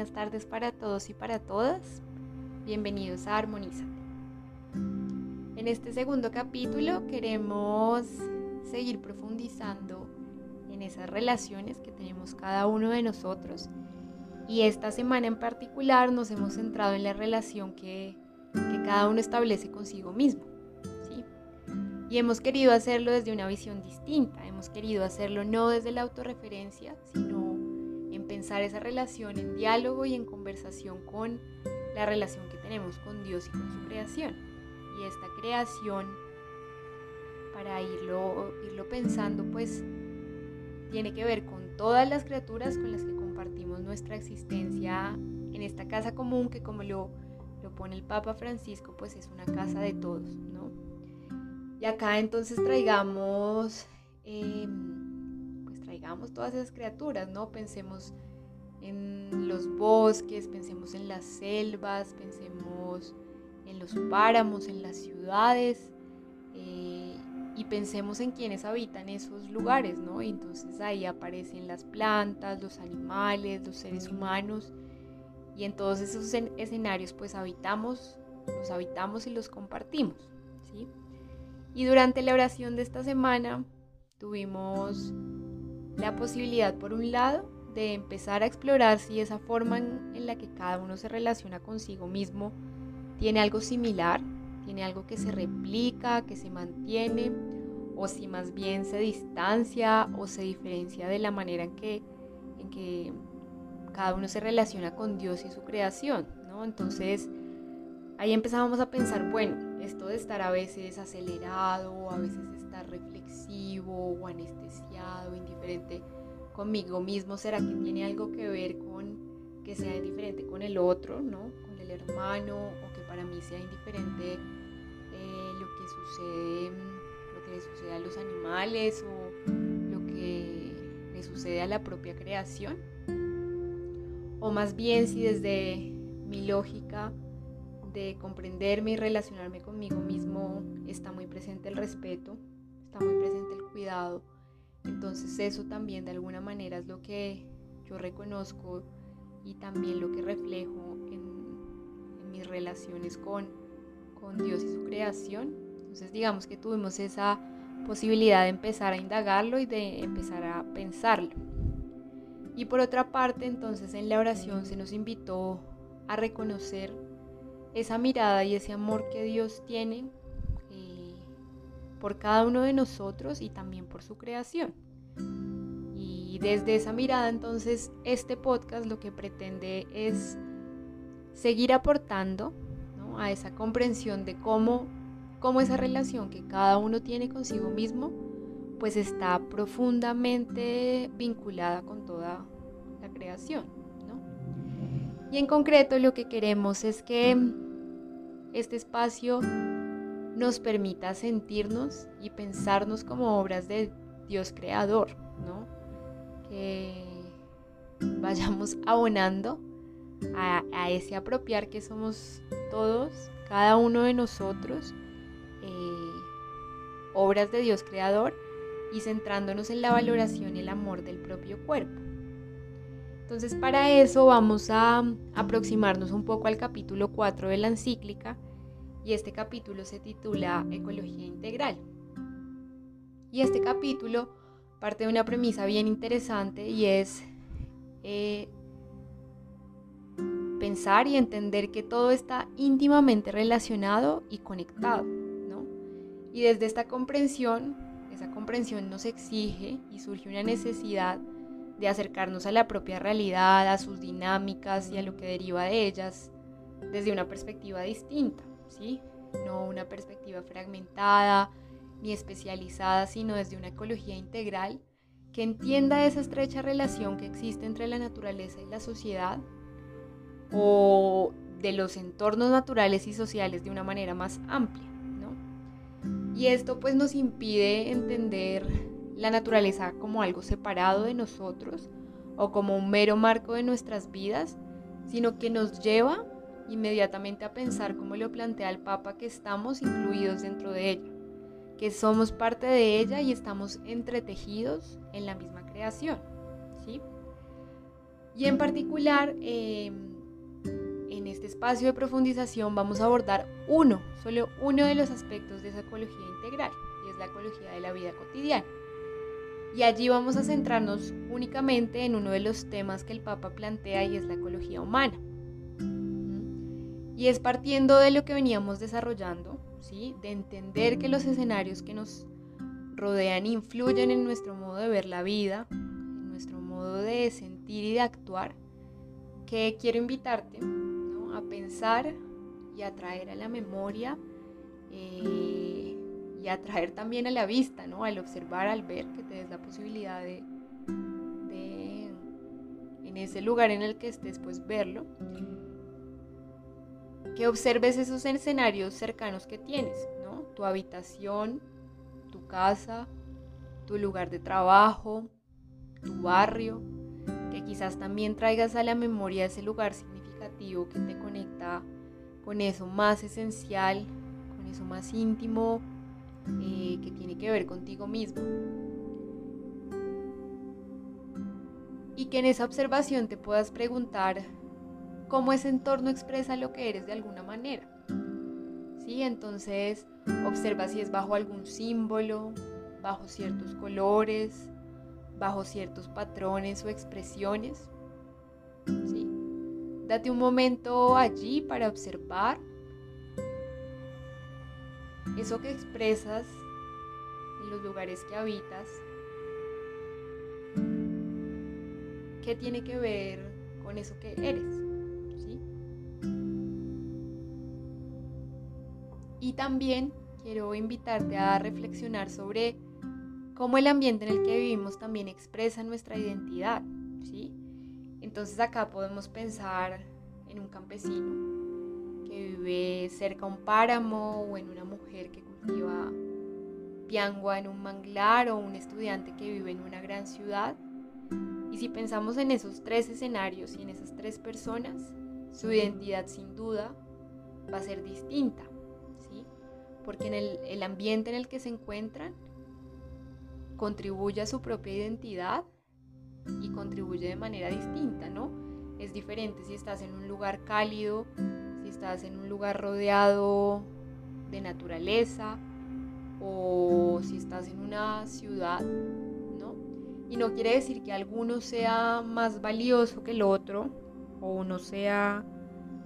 Buenas tardes para todos y para todas. Bienvenidos a Armonízate. En este segundo capítulo queremos seguir profundizando en esas relaciones que tenemos cada uno de nosotros. Y esta semana en particular nos hemos centrado en la relación que, que cada uno establece consigo mismo. ¿sí? Y hemos querido hacerlo desde una visión distinta. Hemos querido hacerlo no desde la autorreferencia, sino pensar esa relación en diálogo y en conversación con la relación que tenemos con Dios y con su creación. Y esta creación, para irlo, irlo pensando, pues tiene que ver con todas las criaturas con las que compartimos nuestra existencia en esta casa común que como lo, lo pone el Papa Francisco, pues es una casa de todos, ¿no? Y acá entonces traigamos... Em, traigamos todas esas criaturas, ¿no? Pensemos en los bosques, pensemos en las selvas, pensemos en los páramos, en las ciudades eh, y pensemos en quienes habitan esos lugares, ¿no? entonces ahí aparecen las plantas, los animales, los seres humanos y en todos esos escenarios pues habitamos, los habitamos y los compartimos, ¿sí? Y durante la oración de esta semana tuvimos la posibilidad, por un lado, de empezar a explorar si esa forma en, la que cada uno se relaciona consigo mismo tiene algo similar, tiene algo que se replica, que se mantiene, o si más bien se distancia o se diferencia de la manera en que, en que cada uno se relaciona con Dios y su creación. ¿no? Entonces, ahí empezábamos a pensar, bueno, esto de estar a veces acelerado, a veces estar reflexivo o anestesiado, indiferente conmigo mismo, ¿será que tiene algo que ver con que sea indiferente con el otro, ¿no? Con el hermano, o que para mí sea indiferente eh, lo que sucede, lo que le sucede a los animales o lo que le sucede a la propia creación. O más bien si desde mi lógica de comprenderme y relacionarme conmigo mismo está muy presente el respeto, está muy presente el cuidado. Entonces eso también de alguna manera es lo que yo reconozco y también lo que reflejo en, mis relaciones con, con Dios y su creación. Entonces digamos que tuvimos esa posibilidad de empezar a indagarlo y de empezar a pensarlo. Y por otra parte, entonces en la oración se nos invitó a reconocer esa mirada y ese amor que Dios tiene por cada uno de nosotros y también por su creación. Y desde esa mirada entonces este podcast lo que pretende es seguir aportando a esa comprensión de cómo, cómo esa relación que cada uno tiene consigo mismo pues está profundamente vinculada con toda la creación. Y en concreto lo que queremos es que este espacio nos permita sentirnos y pensarnos como obras de Dios creador, ¿no? Que vayamos abonando a, ese apropiar que somos todos, cada uno de nosotros, eh, obras de Dios creador y centrándonos en la valoración y el amor del propio cuerpo. Entonces para eso vamos a aproximarnos un poco al capítulo 4 de la encíclica y este capítulo se titula Ecología Integral. Y este capítulo parte de una premisa bien interesante y es eh, pensar y entender que todo está íntimamente relacionado y conectado. ¿no? Y desde esta comprensión, esa comprensión nos exige y surge una necesidad de acercarnos a la propia realidad, a sus dinámicas y a lo que deriva de ellas desde una perspectiva distinta, ¿sí? No una perspectiva fragmentada ni especializada, sino desde una ecología integral que entienda esa estrecha relación que existe entre la naturaleza y la sociedad o de los entornos naturales y sociales de una manera más amplia. ¿no? Y esto pues nos impide entender la naturaleza como algo separado de nosotros o como un mero marco de nuestras vidas, sino que nos lleva inmediatamente a pensar, como lo plantea el Papa, que estamos incluidos dentro de ella, que somos parte de ella y estamos entretejidos en la misma creación. ¿sí? Y en particular, em, en este espacio de profundización vamos a abordar uno, solo uno de los aspectos de esa ecología integral, y es la ecología de la vida cotidiana. Y allí vamos a centrarnos únicamente en uno de los temas que el Papa plantea y es la ecología humana. Y es partiendo de lo que veníamos desarrollando, ¿sí? de entender que los escenarios que nos rodean influyen en nuestro modo de ver la vida, en nuestro modo de sentir y de actuar, que quiero invitarte a pensar y a traer a la memoria eh, y a traer también a la vista, ¿no? al observar, al ver, que te des la posibilidad de, de en ese lugar en el que estés, pues verlo que observes esos escenarios cercanos que tienes, ¿no? Tu habitación, tu casa, tu lugar de trabajo, tu barrio, que quizás también traigas a la memoria ese lugar significativo que te conecta con eso más esencial, con eso más íntimo, eh, que tiene que ver contigo mismo. Y que en esa observación te puedas preguntar cómo ese entorno expresa lo que eres de alguna manera. ¿Sí? Entonces observa si es bajo algún símbolo, bajo ciertos colores, bajo ciertos patrones o expresiones. ¿Sí? Date un momento allí para observar eso que expresas en los lugares que habitas. ¿Qué tiene que ver con eso que eres? También quiero invitarte a reflexionar sobre cómo el ambiente en el que vivimos también expresa nuestra identidad, ¿sí? Entonces acá podemos pensar en un campesino que vive cerca a un páramo o en una mujer que cultiva piangua en un manglar o un estudiante que vive en una gran ciudad. Y si pensamos en esos tres escenarios y en esas tres personas, su identidad sin duda va a ser distinta porque en el, ambiente en el que se encuentran contribuye a su propia identidad y contribuye de manera distinta, ¿no? Es diferente si estás en un lugar cálido, si estás en un lugar rodeado de naturaleza o si estás en una ciudad, ¿no? Y no quiere decir que alguno sea más valioso que el otro o uno sea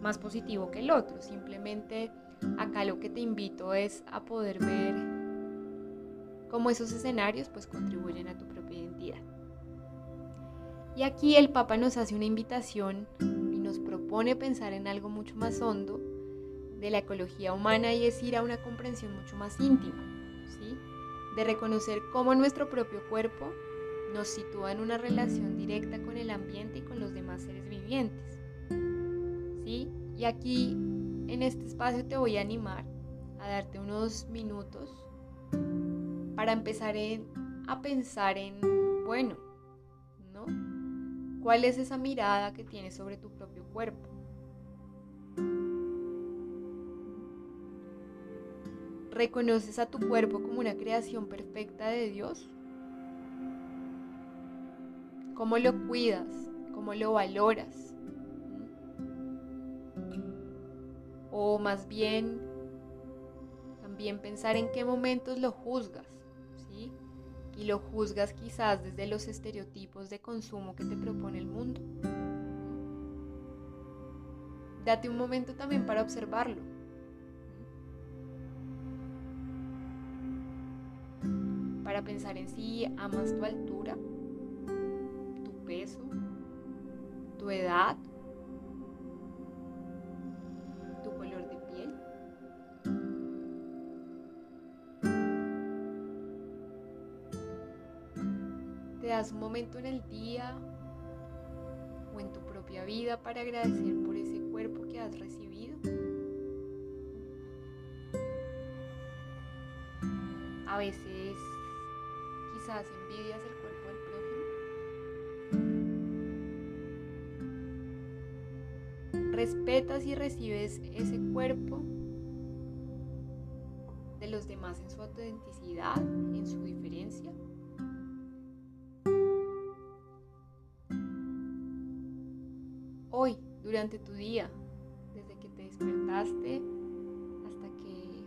más positivo que el otro, simplemente Acá lo que te invito es a poder ver cómo esos escenarios pues contribuyen a tu propia identidad. Y aquí el Papa nos hace una invitación y nos propone pensar en algo mucho más hondo de la ecología humana y es ir a una comprensión mucho más íntima, ¿sí? de reconocer cómo nuestro propio cuerpo nos sitúa en una relación directa con el ambiente y con los demás seres vivientes. ¿sí? Y aquí en este espacio te voy a animar a darte unos minutos para empezar a pensar en, bueno, ¿no? ¿Cuál es esa mirada que tienes sobre tu propio cuerpo? ¿Reconoces a tu cuerpo como una creación perfecta de Dios? ¿Cómo lo cuidas? ¿Cómo lo valoras? O más bien, también pensar en qué momentos lo juzgas, ¿sí? Y lo juzgas quizás desde los estereotipos de consumo que te propone el mundo. Date un momento también para observarlo. Para pensar en si amas tu altura, tu peso, tu edad das un momento en el día o en tu propia vida para agradecer por ese cuerpo que has recibido. A veces quizás envidias el cuerpo del prójimo. Respetas y recibes ese cuerpo de los demás en su autenticidad, en su diferencia. Durante tu día, desde que te despertaste hasta que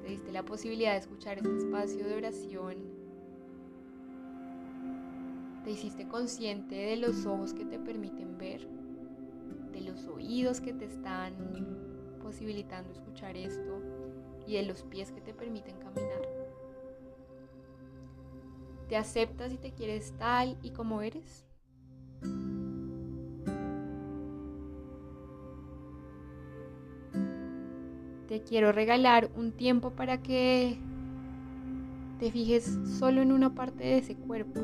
te diste la posibilidad de escuchar este espacio de oración. Te hiciste consciente de los ojos que te permiten ver, de los oídos que te están posibilitando escuchar esto y de los pies que te permiten caminar. ¿Te aceptas y te quieres tal y como eres? Te quiero regalar un tiempo para que te fijes solo en una parte de ese cuerpo,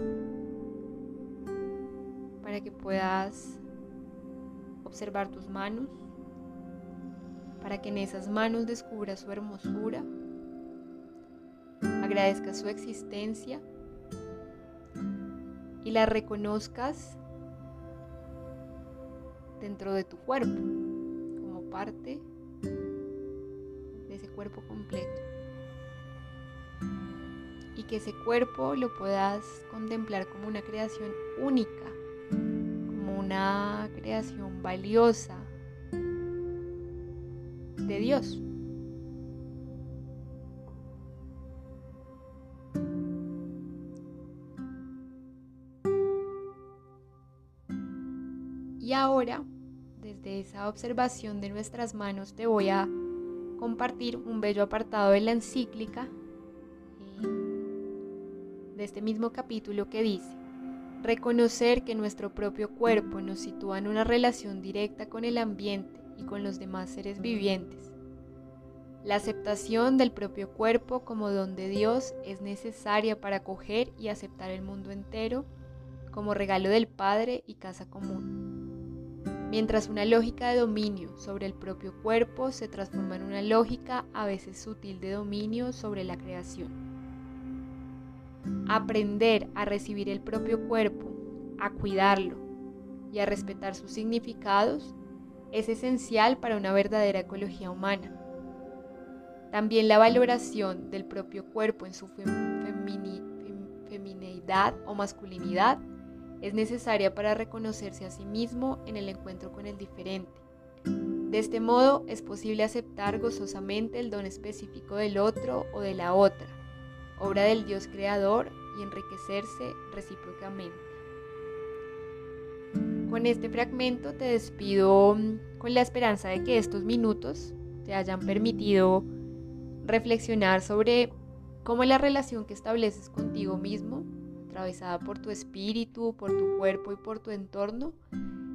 para que puedas observar tus manos, para que en esas manos descubras su hermosura, agradezcas su existencia y la reconozcas dentro de tu cuerpo como parte cuerpo completo. Y que ese cuerpo lo puedas contemplar como una creación única, como una creación valiosa de Dios. Y ahora, desde esa observación de nuestras manos, te voy a compartir un bello apartado de la encíclica eh, de este mismo capítulo que dice, reconocer que nuestro propio cuerpo nos sitúa en una relación directa con el ambiente y con los demás seres vivientes. La aceptación del propio cuerpo como don de Dios es necesaria para acoger y aceptar el mundo entero como regalo del Padre y casa común mientras una lógica de dominio sobre el propio cuerpo se transforma en una lógica a veces sutil de dominio sobre la creación. Aprender a recibir el propio cuerpo, a cuidarlo y a respetar sus significados es esencial para una verdadera ecología humana. También la valoración del propio cuerpo en su femineidad o masculinidad es necesaria para reconocerse a sí mismo en el encuentro con el diferente. De este modo es posible aceptar gozosamente el don específico del otro o de la otra, obra del Dios creador y enriquecerse recíprocamente. Con este fragmento te despido mm, con la esperanza de que estos minutos te hayan permitido reflexionar sobre cómo la relación que estableces contigo mismo atravesada por tu espíritu, por tu cuerpo y por tu entorno,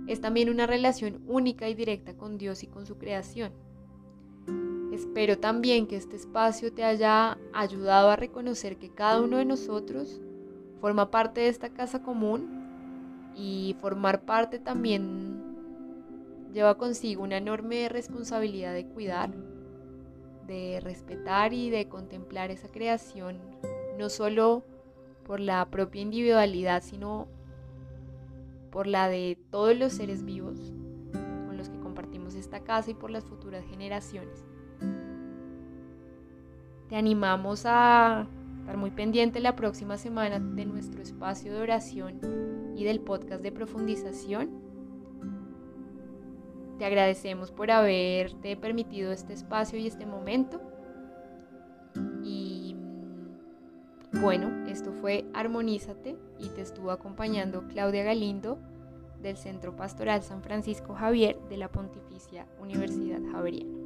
es también una relación única y directa con Dios y con su creación. Espero también que este espacio te haya ayudado a reconocer que cada uno de nosotros forma parte de esta casa común y formar parte también lleva consigo una enorme responsabilidad de cuidar, de respetar y de contemplar esa creación, no solo por la propia individualidad, sino por la de todos los seres vivos con los que compartimos esta casa y por las futuras generaciones. Te animamos a estar muy pendiente la próxima semana de nuestro espacio de oración y del podcast de profundización. Te agradecemos por haberte permitido este espacio y este momento. Bueno, esto fue Armonízate y te estuvo acompañando Claudia Galindo del Centro Pastoral San Francisco Javier de la Pontificia Universidad Javeriana.